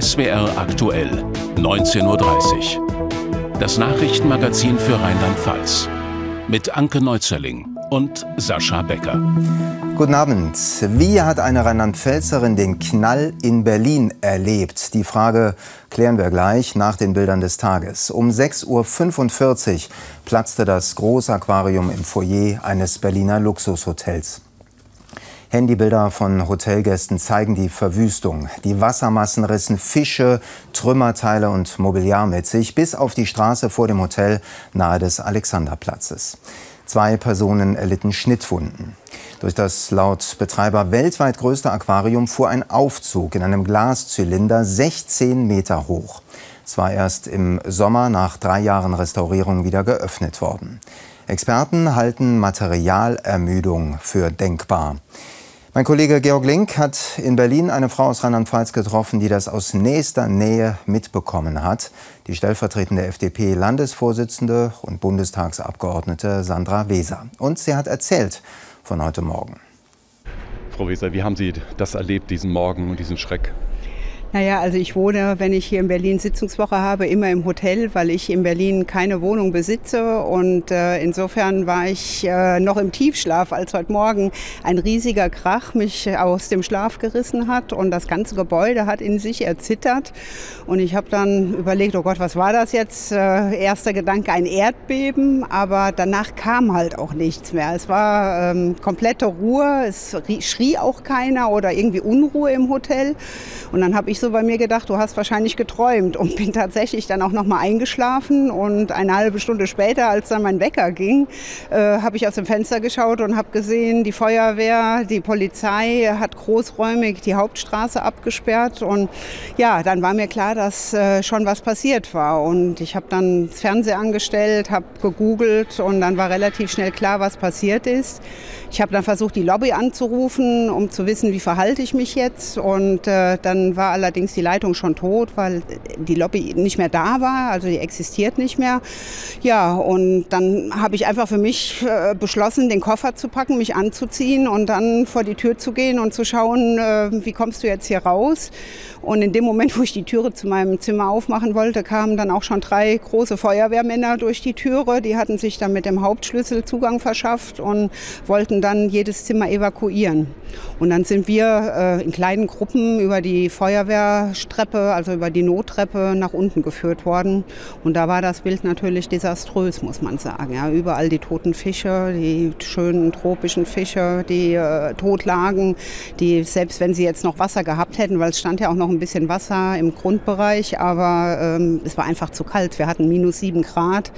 SWR aktuell, 19.30 Uhr. Das Nachrichtenmagazin für Rheinland-Pfalz. Mit Anke Neuzerling und Sascha Becker. Guten Abend. Wie hat eine Rheinland-Pfälzerin den Knall in Berlin erlebt? Die Frage klären wir gleich nach den Bildern des Tages. Um 6.45 Uhr platzte das Großaquarium im Foyer eines Berliner Luxushotels. Handybilder von Hotelgästen zeigen die Verwüstung. Die Wassermassen rissen Fische, Trümmerteile und Mobiliar mit sich bis auf die Straße vor dem Hotel nahe des Alexanderplatzes. Zwei Personen erlitten Schnittwunden. Durch das laut Betreiber weltweit größte Aquarium fuhr ein Aufzug in einem Glaszylinder 16 Meter hoch. Es war erst im Sommer nach drei Jahren Restaurierung wieder geöffnet worden. Experten halten Materialermüdung für denkbar. Mein Kollege Georg Link hat in Berlin eine Frau aus Rheinland-Pfalz getroffen, die das aus nächster Nähe mitbekommen hat. Die stellvertretende FDP-Landesvorsitzende und Bundestagsabgeordnete Sandra Weser. Und sie hat erzählt von heute Morgen. Frau Weser, wie haben Sie das erlebt, diesen Morgen und diesen Schreck? Naja, also ich wohne, wenn ich hier in Berlin Sitzungswoche habe, immer im Hotel, weil ich in Berlin keine Wohnung besitze. Und äh, insofern war ich äh, noch im Tiefschlaf, als heute Morgen ein riesiger Krach mich aus dem Schlaf gerissen hat. Und das ganze Gebäude hat in sich erzittert. Und ich habe dann überlegt, oh Gott, was war das jetzt? Äh, erster Gedanke, ein Erdbeben. Aber danach kam halt auch nichts mehr. Es war ähm, komplette Ruhe. Es schrie auch keiner oder irgendwie Unruhe im Hotel. Und dann habe ich so bei mir gedacht, du hast wahrscheinlich geträumt und bin tatsächlich dann auch noch mal eingeschlafen und eine halbe Stunde später, als dann mein Wecker ging, äh, habe ich aus dem Fenster geschaut und habe gesehen, die Feuerwehr, die Polizei hat großräumig die Hauptstraße abgesperrt und ja, dann war mir klar, dass äh, schon was passiert war und ich habe dann das Fernseher angestellt, habe gegoogelt und dann war relativ schnell klar, was passiert ist. Ich habe dann versucht, die Lobby anzurufen, um zu wissen, wie verhalte ich mich jetzt und äh, dann war allerdings allerdings die Leitung schon tot, weil die Lobby nicht mehr da war, also die existiert nicht mehr. Ja, und dann habe ich einfach für mich äh, beschlossen, den Koffer zu packen, mich anzuziehen und dann vor die Tür zu gehen und zu schauen, äh, wie kommst du jetzt hier raus. Und in dem Moment, wo ich die Türe zu meinem Zimmer aufmachen wollte, kamen dann auch schon drei große Feuerwehrmänner durch die Türe. Die hatten sich dann mit dem Hauptschlüssel Zugang verschafft und wollten dann jedes Zimmer evakuieren. Und dann sind wir äh, in kleinen Gruppen über die Feuerwehr Feuerstreppe, also über die Nottreppe nach unten geführt worden. Und da war das Bild natürlich desaströs, muss man sagen. Ja, überall die toten Fische, die schönen tropischen Fische, die äh, tot lagen, die selbst wenn sie jetzt noch Wasser gehabt hätten, weil es stand ja auch noch ein bisschen Wasser im Grundbereich, aber ähm, es war einfach zu kalt. Wir hatten minus sieben Grad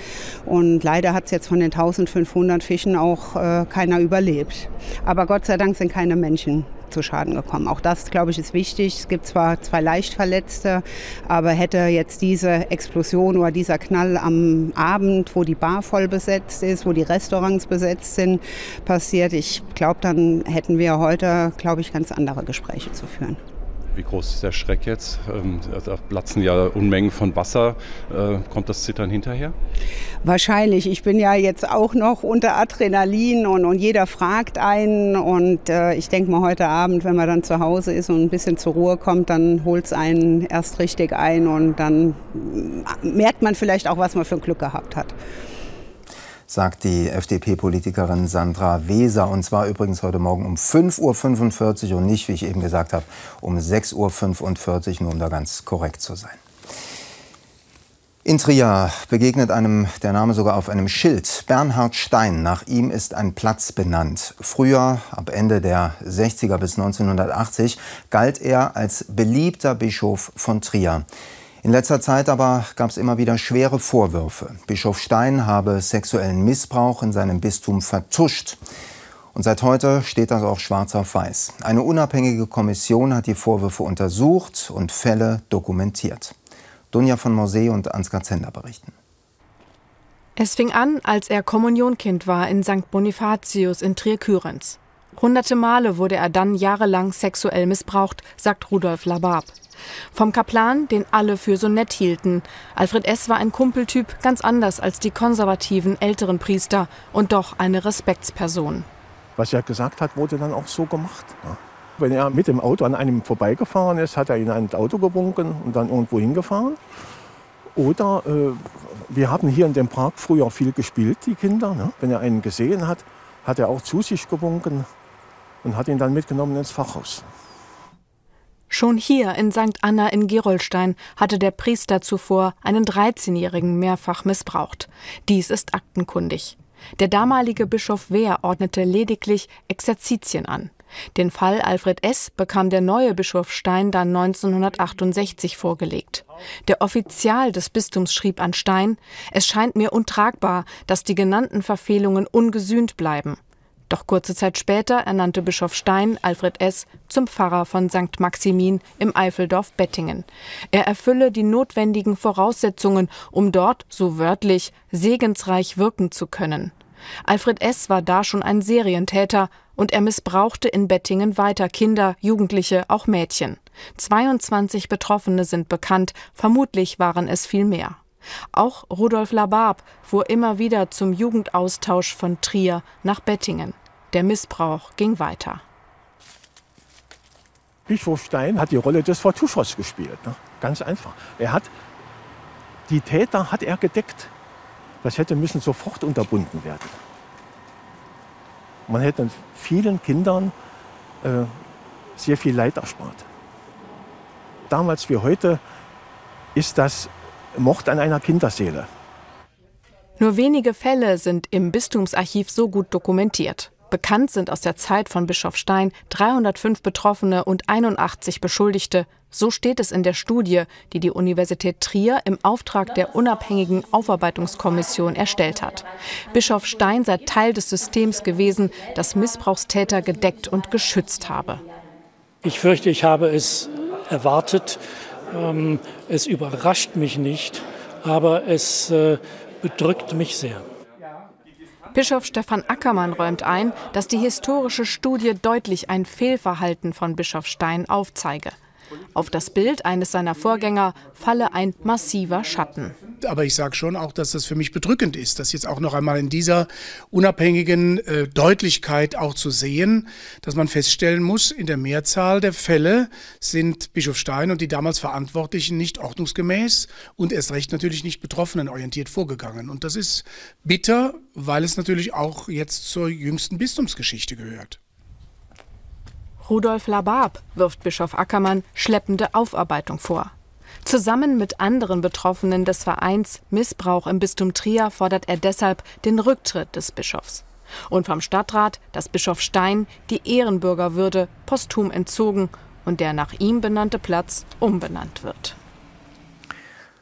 und leider hat es jetzt von den 1500 Fischen auch äh, keiner überlebt. Aber Gott sei Dank sind keine Menschen zu Schaden gekommen. Auch das, glaube ich, ist wichtig. Es gibt zwar zwei Leichtverletzte, aber hätte jetzt diese Explosion oder dieser Knall am Abend, wo die Bar voll besetzt ist, wo die Restaurants besetzt sind, passiert, ich glaube, dann hätten wir heute, glaube ich, ganz andere Gespräche zu führen. Wie groß ist der Schreck jetzt? Ähm, da platzen ja Unmengen von Wasser. Äh, kommt das Zittern hinterher? Wahrscheinlich. Ich bin ja jetzt auch noch unter Adrenalin und, und jeder fragt einen. Und äh, ich denke mal, heute Abend, wenn man dann zu Hause ist und ein bisschen zur Ruhe kommt, dann holt es einen erst richtig ein und dann merkt man vielleicht auch, was man für ein Glück gehabt hat sagt die FDP-Politikerin Sandra Weser. Und zwar übrigens heute Morgen um 5.45 Uhr und nicht, wie ich eben gesagt habe, um 6.45 Uhr, nur um da ganz korrekt zu sein. In Trier begegnet einem der Name sogar auf einem Schild. Bernhard Stein, nach ihm ist ein Platz benannt. Früher, ab Ende der 60er bis 1980, galt er als beliebter Bischof von Trier. In letzter Zeit aber gab es immer wieder schwere Vorwürfe. Bischof Stein habe sexuellen Missbrauch in seinem Bistum vertuscht. Und seit heute steht das auch schwarz auf weiß. Eine unabhängige Kommission hat die Vorwürfe untersucht und Fälle dokumentiert. Dunja von Mosee und Ansgar Zender berichten. Es fing an, als er Kommunionkind war in St. Bonifatius in Trier-Kürenz. Hunderte Male wurde er dann jahrelang sexuell missbraucht, sagt Rudolf Labab. Vom Kaplan, den alle für so nett hielten. Alfred S. war ein Kumpeltyp, ganz anders als die konservativen älteren Priester und doch eine Respektsperson. Was er gesagt hat, wurde dann auch so gemacht. Wenn er mit dem Auto an einem vorbeigefahren ist, hat er in ein Auto gewunken und dann irgendwo hingefahren. Oder äh, wir haben hier in dem Park früher viel gespielt, die Kinder. Ne? Wenn er einen gesehen hat, hat er auch zu sich gewunken und hat ihn dann mitgenommen ins Fachhaus. Schon hier in St. Anna in Gerolstein hatte der Priester zuvor einen 13-Jährigen mehrfach missbraucht. Dies ist aktenkundig. Der damalige Bischof Wehr ordnete lediglich Exerzitien an. Den Fall Alfred S. bekam der neue Bischof Stein dann 1968 vorgelegt. Der Offizial des Bistums schrieb an Stein, es scheint mir untragbar, dass die genannten Verfehlungen ungesühnt bleiben. Doch kurze Zeit später ernannte Bischof Stein Alfred S. zum Pfarrer von St. Maximin im Eifeldorf Bettingen. Er erfülle die notwendigen Voraussetzungen, um dort, so wörtlich, segensreich wirken zu können. Alfred S. war da schon ein Serientäter und er missbrauchte in Bettingen weiter Kinder, Jugendliche, auch Mädchen. 22 Betroffene sind bekannt, vermutlich waren es viel mehr. Auch Rudolf Labab fuhr immer wieder zum Jugendaustausch von Trier nach Bettingen. Der Missbrauch ging weiter. Bischof Stein hat die Rolle des Vertuschers gespielt. Ne? Ganz einfach. Er hat die Täter hat er gedeckt. Das hätte müssen sofort unterbunden werden. Man hätte vielen Kindern äh, sehr viel Leid erspart. Damals wie heute ist das Mord an einer Kinderseele. Nur wenige Fälle sind im Bistumsarchiv so gut dokumentiert. Bekannt sind aus der Zeit von Bischof Stein 305 Betroffene und 81 Beschuldigte. So steht es in der Studie, die die Universität Trier im Auftrag der unabhängigen Aufarbeitungskommission erstellt hat. Bischof Stein sei Teil des Systems gewesen, das Missbrauchstäter gedeckt und geschützt habe. Ich fürchte, ich habe es erwartet. Ähm, es überrascht mich nicht, aber es äh, bedrückt mich sehr. Bischof Stefan Ackermann räumt ein, dass die historische Studie deutlich ein Fehlverhalten von Bischof Stein aufzeige. Auf das Bild eines seiner Vorgänger falle ein massiver Schatten. Aber ich sage schon auch, dass das für mich bedrückend ist, das jetzt auch noch einmal in dieser unabhängigen äh, Deutlichkeit auch zu sehen, dass man feststellen muss, in der Mehrzahl der Fälle sind Bischof Stein und die damals Verantwortlichen nicht ordnungsgemäß und erst recht natürlich nicht betroffenenorientiert vorgegangen. Und das ist bitter, weil es natürlich auch jetzt zur jüngsten Bistumsgeschichte gehört. Rudolf Labab wirft Bischof Ackermann schleppende Aufarbeitung vor. Zusammen mit anderen Betroffenen des Vereins Missbrauch im Bistum Trier fordert er deshalb den Rücktritt des Bischofs. Und vom Stadtrat, dass Bischof Stein die Ehrenbürgerwürde posthum entzogen und der nach ihm benannte Platz umbenannt wird.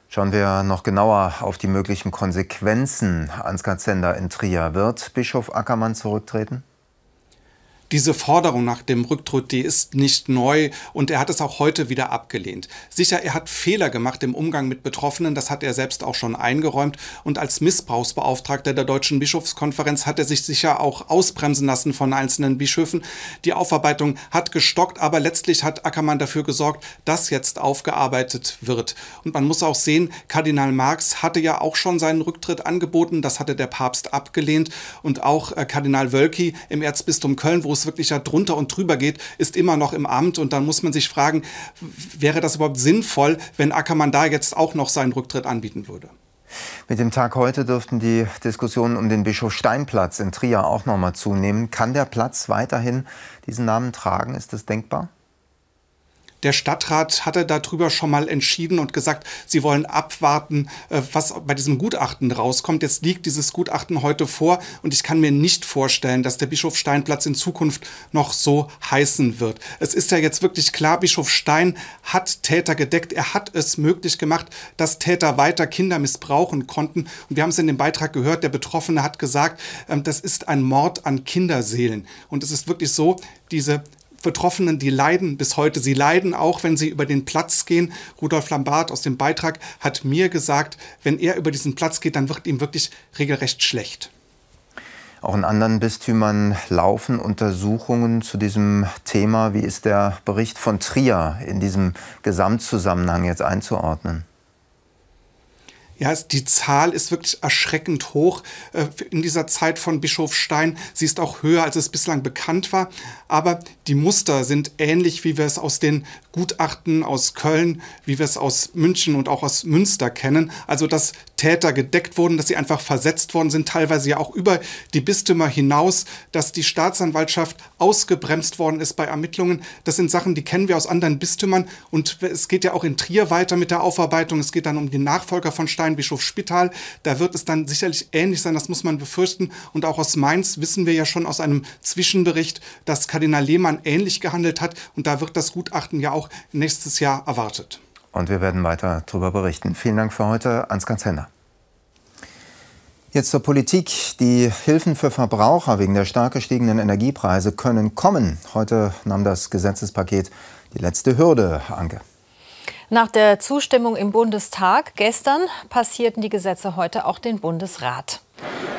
Schauen wir noch genauer auf die möglichen Konsequenzen. Ansgar Zender in Trier. Wird Bischof Ackermann zurücktreten? Diese Forderung nach dem Rücktritt, die ist nicht neu und er hat es auch heute wieder abgelehnt. Sicher, er hat Fehler gemacht im Umgang mit Betroffenen, das hat er selbst auch schon eingeräumt und als Missbrauchsbeauftragter der Deutschen Bischofskonferenz hat er sich sicher auch ausbremsen lassen von einzelnen Bischöfen. Die Aufarbeitung hat gestockt, aber letztlich hat Ackermann dafür gesorgt, dass jetzt aufgearbeitet wird. Und man muss auch sehen, Kardinal Marx hatte ja auch schon seinen Rücktritt angeboten, das hatte der Papst abgelehnt und auch äh, Kardinal Wölki im Erzbistum Köln, wo es es wirklich ja drunter und drüber geht, ist immer noch im Amt. Und dann muss man sich fragen, wäre das überhaupt sinnvoll, wenn Ackermann da jetzt auch noch seinen Rücktritt anbieten würde? Mit dem Tag heute dürften die Diskussionen um den Bischof Steinplatz in Trier auch noch mal zunehmen. Kann der Platz weiterhin diesen Namen tragen? Ist das denkbar? Der Stadtrat hatte darüber schon mal entschieden und gesagt, sie wollen abwarten, äh, was bei diesem Gutachten rauskommt. Jetzt liegt dieses Gutachten heute vor und ich kann mir nicht vorstellen, dass der Bischof Steinplatz in Zukunft noch so heißen wird. Es ist ja jetzt wirklich klar, Bischof Stein hat Täter gedeckt. Er hat es möglich gemacht, dass Täter weiter Kinder missbrauchen konnten. Und wir haben es in dem Beitrag gehört, der Betroffene hat gesagt, ähm, das ist ein Mord an Kinderseelen. Und es ist wirklich so, diese Betroffenen, die leiden bis heute. Sie leiden auch, wenn sie über den Platz gehen. Rudolf Lambert aus dem Beitrag hat mir gesagt, wenn er über diesen Platz geht, dann wird ihm wirklich regelrecht schlecht. Auch in anderen Bistümern laufen Untersuchungen zu diesem Thema. Wie ist der Bericht von Trier in diesem Gesamtzusammenhang jetzt einzuordnen? Ja, die Zahl ist wirklich erschreckend hoch äh, in dieser Zeit von Bischof Stein. Sie ist auch höher, als es bislang bekannt war. Aber die Muster sind ähnlich, wie wir es aus den Gutachten aus Köln, wie wir es aus München und auch aus Münster kennen. Also, dass Täter gedeckt wurden, dass sie einfach versetzt worden sind, teilweise ja auch über die Bistümer hinaus, dass die Staatsanwaltschaft ausgebremst worden ist bei Ermittlungen. Das sind Sachen, die kennen wir aus anderen Bistümern. Und es geht ja auch in Trier weiter mit der Aufarbeitung. Es geht dann um den Nachfolger von Stein, Bischof Spital. Da wird es dann sicherlich ähnlich sein, das muss man befürchten. Und auch aus Mainz wissen wir ja schon aus einem Zwischenbericht, dass Kardinal Lehmann ähnlich gehandelt hat. Und da wird das Gutachten ja auch nächstes Jahr erwartet. Und wir werden weiter darüber berichten. Vielen Dank für heute, Ansgar Zender. Jetzt zur Politik. Die Hilfen für Verbraucher wegen der stark gestiegenen Energiepreise können kommen. Heute nahm das Gesetzespaket die letzte Hürde, Anke. Nach der Zustimmung im Bundestag gestern passierten die Gesetze heute auch den Bundesrat.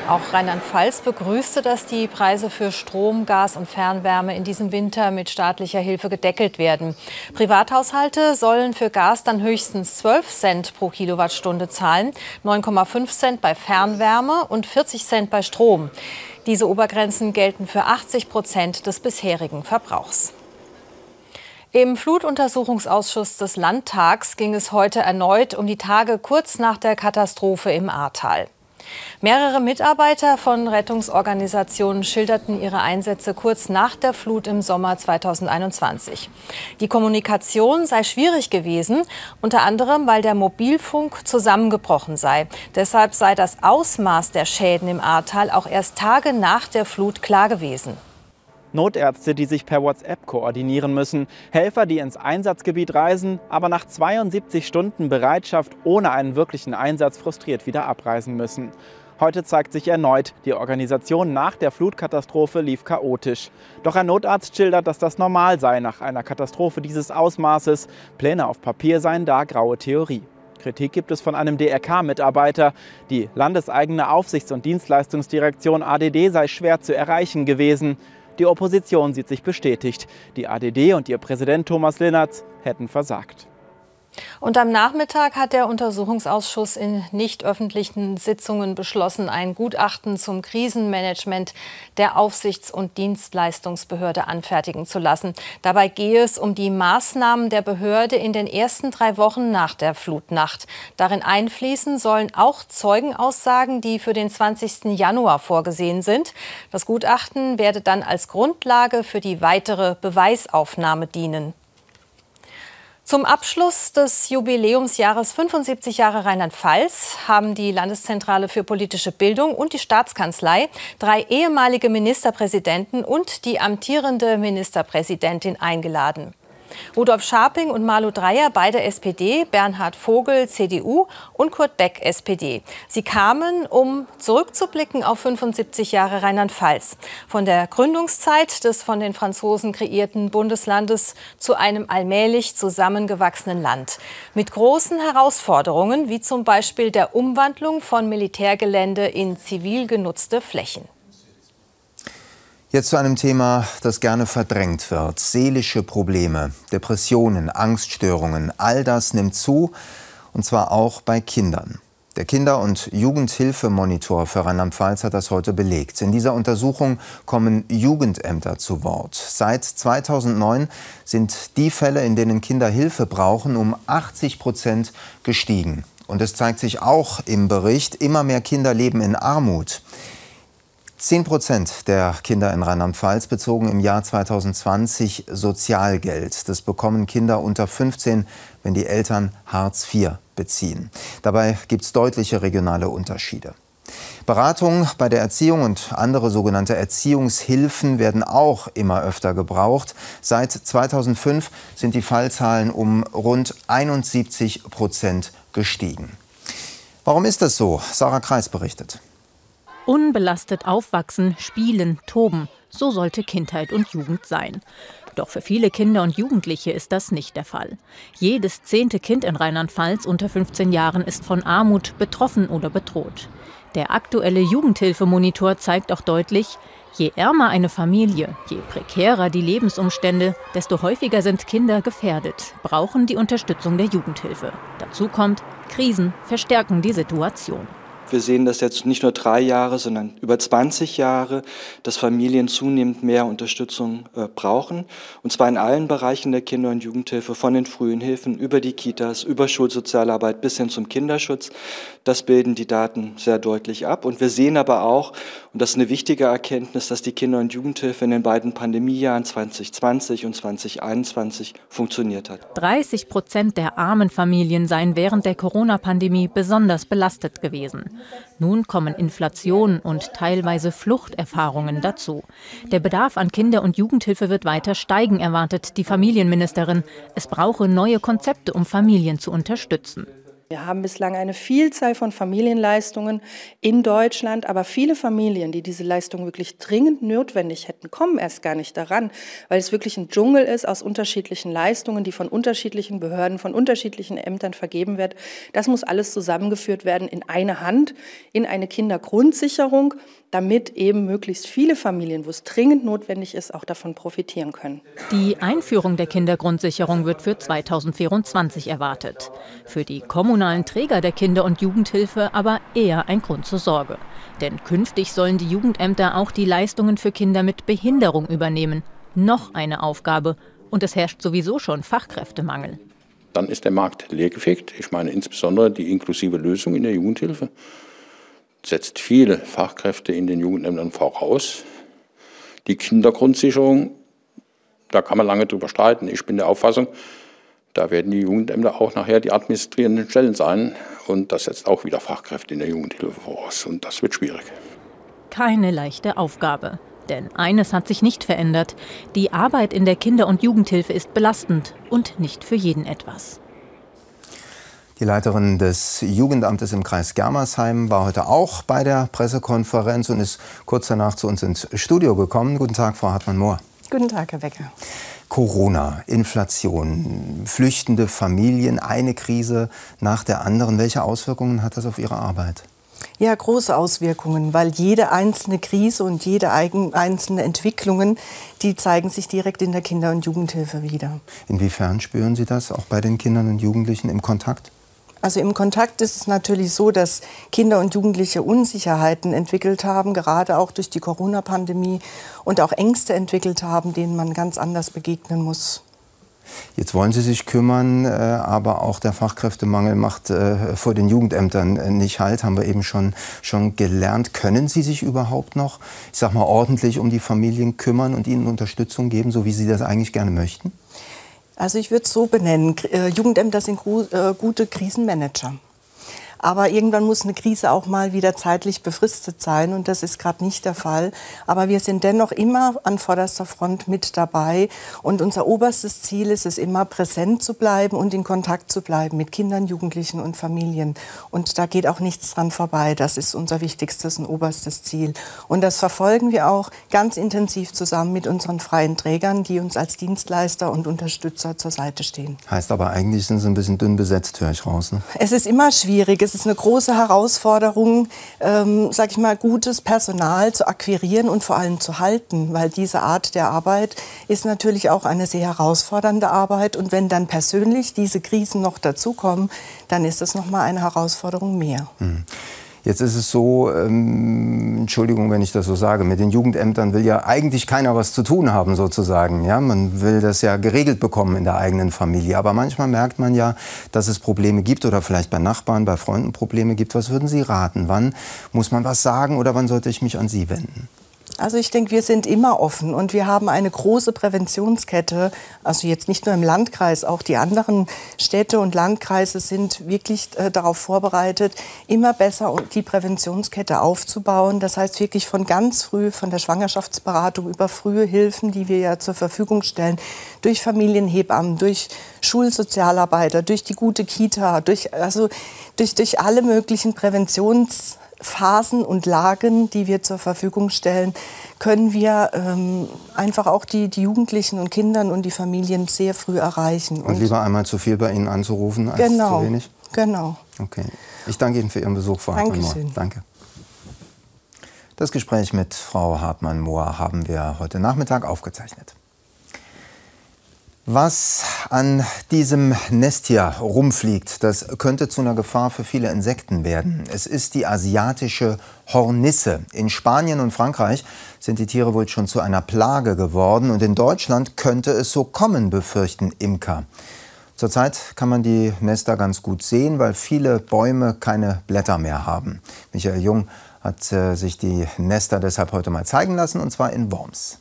Auch Rheinland-Pfalz begrüßte, dass die Preise für Strom, Gas und Fernwärme in diesem Winter mit staatlicher Hilfe gedeckelt werden. Privathaushalte sollen für Gas dann höchstens 12 Cent pro Kilowattstunde zahlen, 9,5 Cent bei Fernwärme und 40 Cent bei Strom. Diese Obergrenzen gelten für 80 Prozent des bisherigen Verbrauchs. Im Flutuntersuchungsausschuss des Landtags ging es heute erneut um die Tage kurz nach der Katastrophe im Ahrtal. Mehrere Mitarbeiter von Rettungsorganisationen schilderten ihre Einsätze kurz nach der Flut im Sommer 2021. Die Kommunikation sei schwierig gewesen, unter anderem weil der Mobilfunk zusammengebrochen sei. Deshalb sei das Ausmaß der Schäden im Ahrtal auch erst Tage nach der Flut klar gewesen. Notärzte, die sich per WhatsApp koordinieren müssen, Helfer, die ins Einsatzgebiet reisen, aber nach 72 Stunden Bereitschaft ohne einen wirklichen Einsatz frustriert wieder abreisen müssen. Heute zeigt sich erneut, die Organisation nach der Flutkatastrophe lief chaotisch. Doch ein Notarzt schildert, dass das normal sei nach einer Katastrophe dieses Ausmaßes. Pläne auf Papier seien da graue Theorie. Kritik gibt es von einem DRK-Mitarbeiter. Die landeseigene Aufsichts- und Dienstleistungsdirektion ADD sei schwer zu erreichen gewesen. Die Opposition sieht sich bestätigt. Die ADD und ihr Präsident Thomas Linnertz hätten versagt. Und am Nachmittag hat der Untersuchungsausschuss in nicht öffentlichen Sitzungen beschlossen, ein Gutachten zum Krisenmanagement der Aufsichts- und Dienstleistungsbehörde anfertigen zu lassen. Dabei gehe es um die Maßnahmen der Behörde in den ersten drei Wochen nach der Flutnacht. Darin einfließen sollen auch Zeugenaussagen, die für den 20. Januar vorgesehen sind. Das Gutachten werde dann als Grundlage für die weitere Beweisaufnahme dienen. Zum Abschluss des Jubiläumsjahres 75 Jahre Rheinland-Pfalz haben die Landeszentrale für politische Bildung und die Staatskanzlei drei ehemalige Ministerpräsidenten und die amtierende Ministerpräsidentin eingeladen. Rudolf Scharping und Malu Dreyer, beide SPD, Bernhard Vogel, CDU und Kurt Beck, SPD. Sie kamen, um zurückzublicken auf 75 Jahre Rheinland-Pfalz. Von der Gründungszeit des von den Franzosen kreierten Bundeslandes zu einem allmählich zusammengewachsenen Land. Mit großen Herausforderungen, wie zum Beispiel der Umwandlung von Militärgelände in zivil genutzte Flächen. Jetzt zu einem Thema, das gerne verdrängt wird. Seelische Probleme, Depressionen, Angststörungen, all das nimmt zu, und zwar auch bei Kindern. Der Kinder- und Jugendhilfemonitor für Rheinland-Pfalz hat das heute belegt. In dieser Untersuchung kommen Jugendämter zu Wort. Seit 2009 sind die Fälle, in denen Kinder Hilfe brauchen, um 80 Prozent gestiegen. Und es zeigt sich auch im Bericht, immer mehr Kinder leben in Armut. 10 Prozent der Kinder in Rheinland-Pfalz bezogen im Jahr 2020 Sozialgeld. Das bekommen Kinder unter 15, wenn die Eltern Hartz IV beziehen. Dabei gibt es deutliche regionale Unterschiede. Beratung bei der Erziehung und andere sogenannte Erziehungshilfen werden auch immer öfter gebraucht. Seit 2005 sind die Fallzahlen um rund 71 Prozent gestiegen. Warum ist das so? Sarah Kreis berichtet. Unbelastet aufwachsen, spielen, toben. So sollte Kindheit und Jugend sein. Doch für viele Kinder und Jugendliche ist das nicht der Fall. Jedes zehnte Kind in Rheinland-Pfalz unter 15 Jahren ist von Armut betroffen oder bedroht. Der aktuelle Jugendhilfemonitor zeigt auch deutlich, je ärmer eine Familie, je prekärer die Lebensumstände, desto häufiger sind Kinder gefährdet, brauchen die Unterstützung der Jugendhilfe. Dazu kommt, Krisen verstärken die Situation. Wir sehen das jetzt nicht nur drei Jahre, sondern über 20 Jahre, dass Familien zunehmend mehr Unterstützung äh, brauchen. Und zwar in allen Bereichen der Kinder- und Jugendhilfe, von den frühen Hilfen über die Kitas, über Schulsozialarbeit bis hin zum Kinderschutz. Das bilden die Daten sehr deutlich ab. Und wir sehen aber auch, und das ist eine wichtige Erkenntnis, dass die Kinder- und Jugendhilfe in den beiden Pandemiejahren 2020 und 2021 funktioniert hat. 30 Prozent der armen Familien seien während der Corona-Pandemie besonders belastet gewesen. Nun kommen Inflation und teilweise Fluchterfahrungen dazu. Der Bedarf an Kinder- und Jugendhilfe wird weiter steigen, erwartet die Familienministerin. Es brauche neue Konzepte, um Familien zu unterstützen. Wir haben bislang eine Vielzahl von Familienleistungen in Deutschland, aber viele Familien, die diese Leistung wirklich dringend notwendig hätten, kommen erst gar nicht daran, weil es wirklich ein Dschungel ist aus unterschiedlichen Leistungen, die von unterschiedlichen Behörden, von unterschiedlichen Ämtern vergeben wird. Das muss alles zusammengeführt werden in eine Hand, in eine Kindergrundsicherung, damit eben möglichst viele Familien, wo es dringend notwendig ist, auch davon profitieren können. Die Einführung der Kindergrundsicherung wird für 2024 erwartet. Für die kommunalen Träger der Kinder- und Jugendhilfe aber eher ein Grund zur Sorge. Denn künftig sollen die Jugendämter auch die Leistungen für Kinder mit Behinderung übernehmen. Noch eine Aufgabe. Und es herrscht sowieso schon Fachkräftemangel. Dann ist der Markt leergefegt. Ich meine insbesondere die inklusive Lösung in der Jugendhilfe setzt viele Fachkräfte in den Jugendämtern voraus. Die Kindergrundsicherung, da kann man lange drüber streiten. Ich bin der Auffassung, da werden die Jugendämter auch nachher die administrierenden Stellen sein. Und das setzt auch wieder Fachkräfte in der Jugendhilfe voraus. Und das wird schwierig. Keine leichte Aufgabe. Denn eines hat sich nicht verändert. Die Arbeit in der Kinder- und Jugendhilfe ist belastend und nicht für jeden etwas. Die Leiterin des Jugendamtes im Kreis Germersheim war heute auch bei der Pressekonferenz und ist kurz danach zu uns ins Studio gekommen. Guten Tag, Frau Hartmann-Mohr. Guten Tag, Herr Becker. Corona, Inflation, flüchtende Familien, eine Krise nach der anderen. Welche Auswirkungen hat das auf Ihre Arbeit? Ja, große Auswirkungen, weil jede einzelne Krise und jede einzelne Entwicklungen, die zeigen sich direkt in der Kinder- und Jugendhilfe wieder. Inwiefern spüren Sie das auch bei den Kindern und Jugendlichen im Kontakt? Also im Kontakt ist es natürlich so, dass Kinder und Jugendliche Unsicherheiten entwickelt haben, gerade auch durch die Corona-Pandemie und auch Ängste entwickelt haben, denen man ganz anders begegnen muss. Jetzt wollen Sie sich kümmern, äh, aber auch der Fachkräftemangel macht äh, vor den Jugendämtern äh, nicht halt, haben wir eben schon, schon gelernt. Können Sie sich überhaupt noch, ich sag mal, ordentlich um die Familien kümmern und ihnen Unterstützung geben, so wie Sie das eigentlich gerne möchten? Also ich würde es so benennen, Jugendämter sind gute Krisenmanager. Aber irgendwann muss eine Krise auch mal wieder zeitlich befristet sein und das ist gerade nicht der Fall. Aber wir sind dennoch immer an vorderster Front mit dabei und unser oberstes Ziel ist es immer präsent zu bleiben und in Kontakt zu bleiben mit Kindern, Jugendlichen und Familien. Und da geht auch nichts dran vorbei. Das ist unser wichtigstes und oberstes Ziel. Und das verfolgen wir auch ganz intensiv zusammen mit unseren freien Trägern, die uns als Dienstleister und Unterstützer zur Seite stehen. Heißt aber eigentlich sind sie ein bisschen dünn besetzt, höre ich raus. Ne? Es ist immer schwierig. Es ist eine große Herausforderung, ähm, sag ich mal, gutes Personal zu akquirieren und vor allem zu halten, weil diese Art der Arbeit ist natürlich auch eine sehr herausfordernde Arbeit. Und wenn dann persönlich diese Krisen noch dazukommen, dann ist das noch mal eine Herausforderung mehr. Hm. Jetzt ist es so, ähm, Entschuldigung, wenn ich das so sage, mit den Jugendämtern will ja eigentlich keiner was zu tun haben sozusagen. Ja, man will das ja geregelt bekommen in der eigenen Familie. Aber manchmal merkt man ja, dass es Probleme gibt oder vielleicht bei Nachbarn, bei Freunden Probleme gibt. Was würden Sie raten? Wann muss man was sagen oder wann sollte ich mich an Sie wenden? Also ich denke, wir sind immer offen und wir haben eine große Präventionskette. Also jetzt nicht nur im Landkreis, auch die anderen Städte und Landkreise sind wirklich äh, darauf vorbereitet, immer besser die Präventionskette aufzubauen. Das heißt wirklich von ganz früh, von der Schwangerschaftsberatung über frühe Hilfen, die wir ja zur Verfügung stellen, durch Familienhebammen, durch Schulsozialarbeiter, durch die gute Kita, durch, also durch, durch alle möglichen Präventions Phasen und Lagen, die wir zur Verfügung stellen, können wir ähm, einfach auch die, die Jugendlichen und Kindern und die Familien sehr früh erreichen. Und, und lieber einmal zu viel bei Ihnen anzurufen als genau, zu wenig? Genau. Okay. Ich danke Ihnen für Ihren Besuch, Frau Hartmann-Mohr. Danke. Das Gespräch mit Frau Hartmann-Mohr haben wir heute Nachmittag aufgezeichnet. Was an diesem Nest hier rumfliegt, das könnte zu einer Gefahr für viele Insekten werden. Es ist die asiatische Hornisse. In Spanien und Frankreich sind die Tiere wohl schon zu einer Plage geworden und in Deutschland könnte es so kommen, befürchten Imker. Zurzeit kann man die Nester ganz gut sehen, weil viele Bäume keine Blätter mehr haben. Michael Jung hat äh, sich die Nester deshalb heute mal zeigen lassen, und zwar in Worms.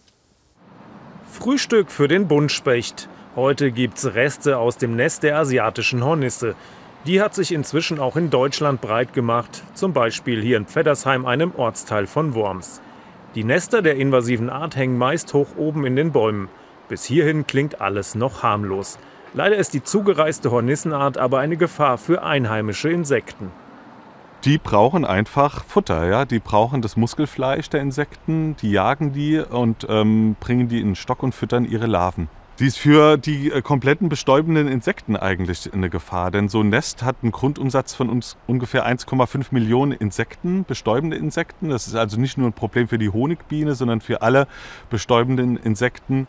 Frühstück für den Buntspecht. Heute gibt's Reste aus dem Nest der asiatischen Hornisse. Die hat sich inzwischen auch in Deutschland breit gemacht, zum Beispiel hier in Pfeddersheim, einem Ortsteil von Worms. Die Nester der invasiven Art hängen meist hoch oben in den Bäumen. Bis hierhin klingt alles noch harmlos. Leider ist die zugereiste Hornissenart aber eine Gefahr für einheimische Insekten. Die brauchen einfach Futter, ja. Die brauchen das Muskelfleisch der Insekten, die jagen die und ähm, bringen die in den Stock und füttern ihre Larven. Die ist für die äh, kompletten bestäubenden Insekten eigentlich eine Gefahr, denn so ein Nest hat einen Grundumsatz von uns ungefähr 1,5 Millionen Insekten, bestäubende Insekten. Das ist also nicht nur ein Problem für die Honigbiene, sondern für alle bestäubenden Insekten.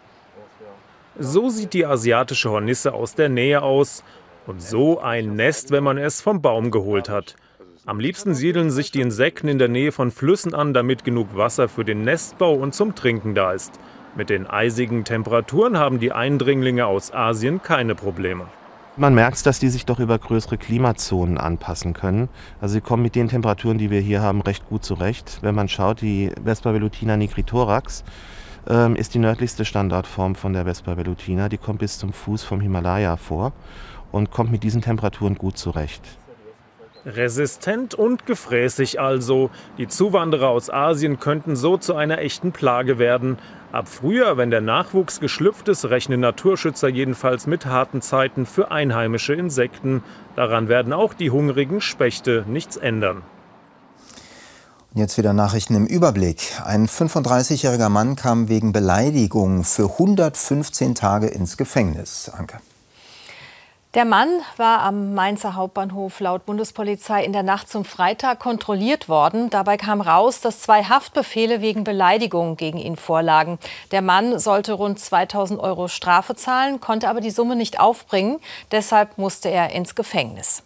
So sieht die asiatische Hornisse aus der Nähe aus und so ein Nest, wenn man es vom Baum geholt hat. Am liebsten siedeln sich die Insekten in der Nähe von Flüssen an, damit genug Wasser für den Nestbau und zum Trinken da ist. Mit den eisigen Temperaturen haben die Eindringlinge aus Asien keine Probleme. Man merkt, dass die sich doch über größere Klimazonen anpassen können. Also sie kommen mit den Temperaturen, die wir hier haben, recht gut zurecht. Wenn man schaut, die Vespa velutina nigritorax ähm, ist die nördlichste Standardform von der Vespa velutina. Die kommt bis zum Fuß vom Himalaya vor und kommt mit diesen Temperaturen gut zurecht. Resistent und gefräßig also. Die Zuwanderer aus Asien könnten so zu einer echten Plage werden. Ab Frühjahr, wenn der Nachwuchs geschlüpft ist, rechnen Naturschützer jedenfalls mit harten Zeiten für einheimische Insekten. Daran werden auch die hungrigen Spechte nichts ändern. Jetzt wieder Nachrichten im Überblick. Ein 35-jähriger Mann kam wegen Beleidigung für 115 Tage ins Gefängnis. Anke. Der Mann war am Mainzer Hauptbahnhof laut Bundespolizei in der Nacht zum Freitag kontrolliert worden. Dabei kam raus, dass zwei Haftbefehle wegen Beleidigung gegen ihn vorlagen. Der Mann sollte rund 2000 Euro Strafe zahlen, konnte aber die Summe nicht aufbringen. Deshalb musste er ins Gefängnis.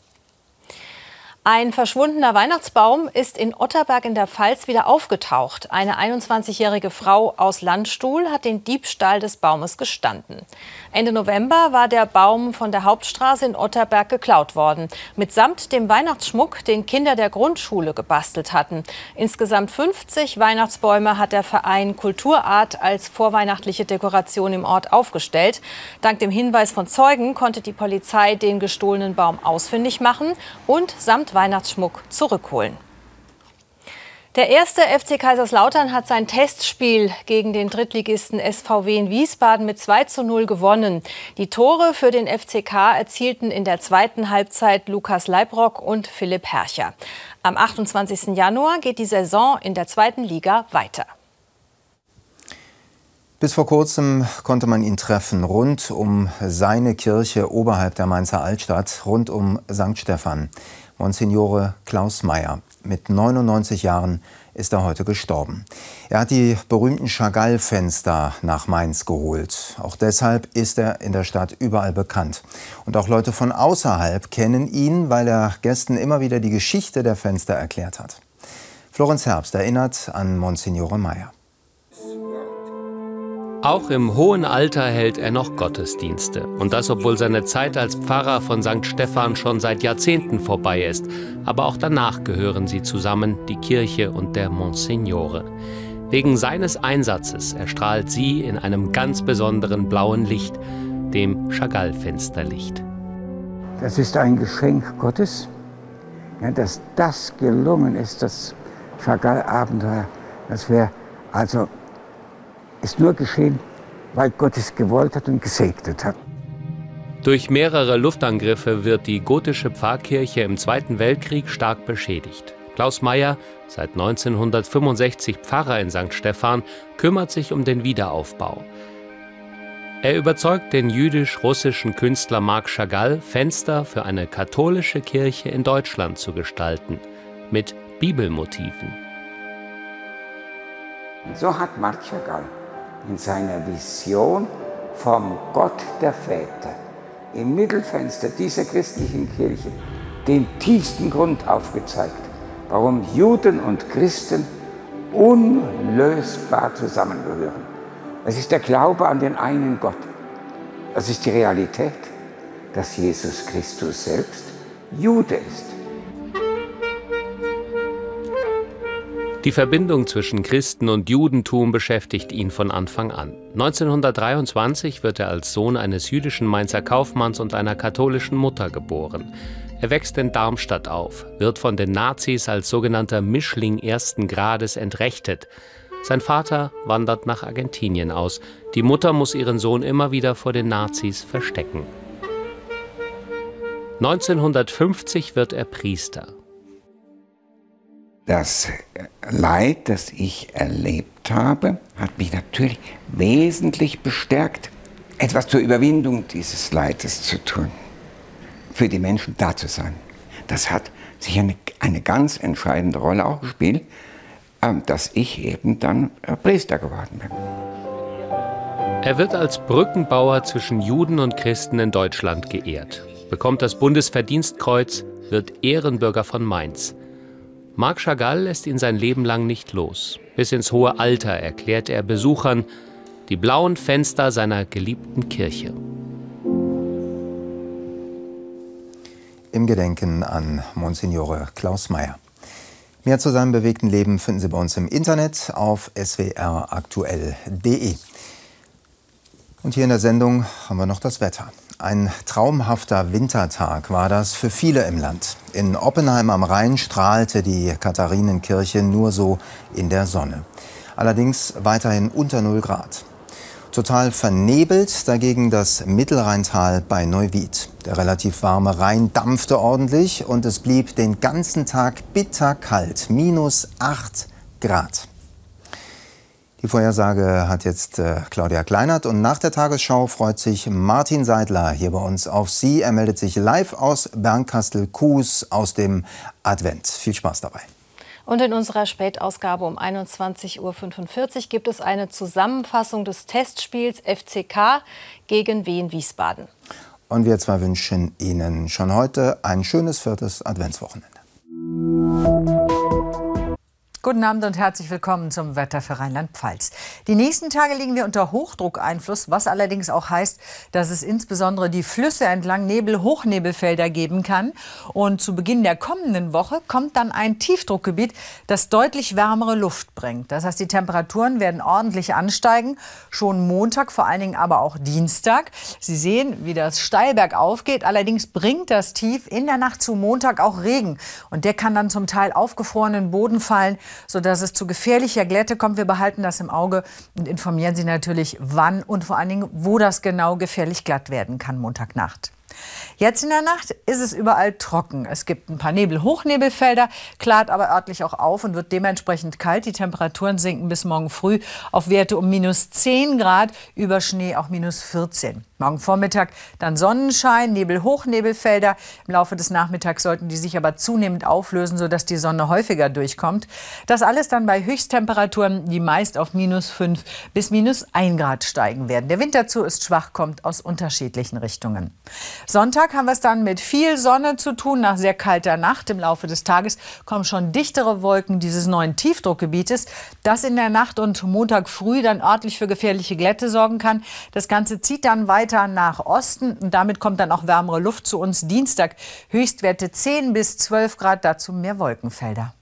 Ein verschwundener Weihnachtsbaum ist in Otterberg in der Pfalz wieder aufgetaucht. Eine 21-jährige Frau aus Landstuhl hat den Diebstahl des Baumes gestanden. Ende November war der Baum von der Hauptstraße in Otterberg geklaut worden, mitsamt dem Weihnachtsschmuck, den Kinder der Grundschule gebastelt hatten. Insgesamt 50 Weihnachtsbäume hat der Verein Kulturart als vorweihnachtliche Dekoration im Ort aufgestellt. Dank dem Hinweis von Zeugen konnte die Polizei den gestohlenen Baum ausfindig machen und samt Weihnachtsschmuck zurückholen. Der erste FC Kaiserslautern hat sein Testspiel gegen den Drittligisten SVW in Wiesbaden mit 2 zu 0 gewonnen. Die Tore für den FCK erzielten in der zweiten Halbzeit Lukas Leibrock und Philipp Herrcher. Am 28. Januar geht die Saison in der zweiten Liga weiter. Bis vor kurzem konnte man ihn treffen, rund um seine Kirche oberhalb der Mainzer Altstadt, rund um St. Stephan. Monsignore Klaus Meyer. Mit 99 Jahren ist er heute gestorben. Er hat die berühmten Chagall-Fenster nach Mainz geholt. Auch deshalb ist er in der Stadt überall bekannt. Und auch Leute von außerhalb kennen ihn, weil er Gästen immer wieder die Geschichte der Fenster erklärt hat. Florenz Herbst erinnert an Monsignore Meyer. Auch im hohen Alter hält er noch Gottesdienste. Und das, obwohl seine Zeit als Pfarrer von St. Stephan schon seit Jahrzehnten vorbei ist. Aber auch danach gehören sie zusammen, die Kirche und der Monsignore. Wegen seines Einsatzes erstrahlt sie in einem ganz besonderen blauen Licht, dem Chagall-Fensterlicht. Das ist ein Geschenk Gottes, dass das gelungen ist, das Chagall-Abenteuer. Das wäre also ist nur geschehen, weil Gott es gewollt hat und gesegnet hat. Durch mehrere Luftangriffe wird die gotische Pfarrkirche im Zweiten Weltkrieg stark beschädigt. Klaus Meyer, seit 1965 Pfarrer in St. Stephan, kümmert sich um den Wiederaufbau. Er überzeugt den jüdisch-russischen Künstler Marc Chagall, Fenster für eine katholische Kirche in Deutschland zu gestalten, mit Bibelmotiven. So hat Marc Chagall in seiner Vision vom Gott der Väter im Mittelfenster dieser christlichen Kirche den tiefsten Grund aufgezeigt, warum Juden und Christen unlösbar zusammengehören. Es ist der Glaube an den einen Gott. Es ist die Realität, dass Jesus Christus selbst Jude ist. Die Verbindung zwischen Christen und Judentum beschäftigt ihn von Anfang an. 1923 wird er als Sohn eines jüdischen Mainzer Kaufmanns und einer katholischen Mutter geboren. Er wächst in Darmstadt auf, wird von den Nazis als sogenannter Mischling ersten Grades entrechtet. Sein Vater wandert nach Argentinien aus. Die Mutter muss ihren Sohn immer wieder vor den Nazis verstecken. 1950 wird er Priester. Das Leid, das ich erlebt habe, hat mich natürlich wesentlich bestärkt, etwas zur Überwindung dieses Leides zu tun für die Menschen da zu sein. Das hat sicher eine, eine ganz entscheidende Rolle auch gespielt, äh, dass ich eben dann äh, Priester geworden bin. Er wird als Brückenbauer zwischen Juden und Christen in Deutschland geehrt, bekommt das Bundesverdienstkreuz, wird Ehrenbürger von Mainz. Marc Chagall lässt ihn sein Leben lang nicht los. Bis ins hohe Alter erklärt er Besuchern die blauen Fenster seiner geliebten Kirche. im Gedenken an Monsignore Klaus Mayer. Mehr zu seinem bewegten Leben finden Sie bei uns im Internet auf swraktuell.de. Und hier in der Sendung haben wir noch das Wetter. Ein traumhafter Wintertag war das für viele im Land. In Oppenheim am Rhein strahlte die Katharinenkirche nur so in der Sonne. Allerdings weiterhin unter 0 Grad. Total vernebelt dagegen das Mittelrheintal bei Neuwied. Der relativ warme Rhein dampfte ordentlich und es blieb den ganzen Tag bitterkalt, minus 8 Grad. Die Vorhersage hat jetzt äh, Claudia Kleinert und nach der Tagesschau freut sich Martin Seidler hier bei uns auf Sie. Er meldet sich live aus Bernkastel-Kues aus dem Advent. Viel Spaß dabei. Und in unserer Spätausgabe um 21.45 Uhr gibt es eine Zusammenfassung des Testspiels FCK gegen Wien Wiesbaden. Und wir zwei wünschen Ihnen schon heute ein schönes viertes Adventswochenende. Guten Abend und herzlich willkommen zum Wetter für Rheinland-Pfalz. Die nächsten Tage liegen wir unter Hochdruckeinfluss, was allerdings auch heißt, dass es insbesondere die Flüsse entlang Nebel-Hochnebelfelder geben kann. Und zu Beginn der kommenden Woche kommt dann ein Tiefdruckgebiet, das deutlich wärmere Luft bringt. Das heißt, die Temperaturen werden ordentlich ansteigen, schon Montag, vor allen Dingen aber auch Dienstag. Sie sehen, wie das steil bergauf geht. Allerdings bringt das Tief in der Nacht zu Montag auch Regen. Und der kann dann zum Teil aufgefrorenen Boden fallen sodass es zu gefährlicher Glätte kommt. Wir behalten das im Auge und informieren Sie natürlich, wann und vor allen Dingen, wo das genau gefährlich glatt werden kann Montagnacht. Jetzt in der Nacht ist es überall trocken. Es gibt ein paar Nebel-Hochnebelfelder, klart aber örtlich auch auf und wird dementsprechend kalt. Die Temperaturen sinken bis morgen früh auf Werte um minus 10 Grad, über Schnee auch minus 14. Morgen Vormittag dann Sonnenschein, Nebel-Hochnebelfelder. Im Laufe des Nachmittags sollten die sich aber zunehmend auflösen, sodass die Sonne häufiger durchkommt. Das alles dann bei Höchsttemperaturen, die meist auf minus 5 bis minus 1 Grad steigen werden. Der Wind dazu ist schwach, kommt aus unterschiedlichen Richtungen. Sonntag haben wir es dann mit viel Sonne zu tun. Nach sehr kalter Nacht im Laufe des Tages kommen schon dichtere Wolken dieses neuen Tiefdruckgebietes, das in der Nacht und Montag früh dann örtlich für gefährliche Glätte sorgen kann. Das Ganze zieht dann weiter nach Osten und damit kommt dann auch wärmere Luft zu uns. Dienstag Höchstwerte 10 bis 12 Grad, dazu mehr Wolkenfelder.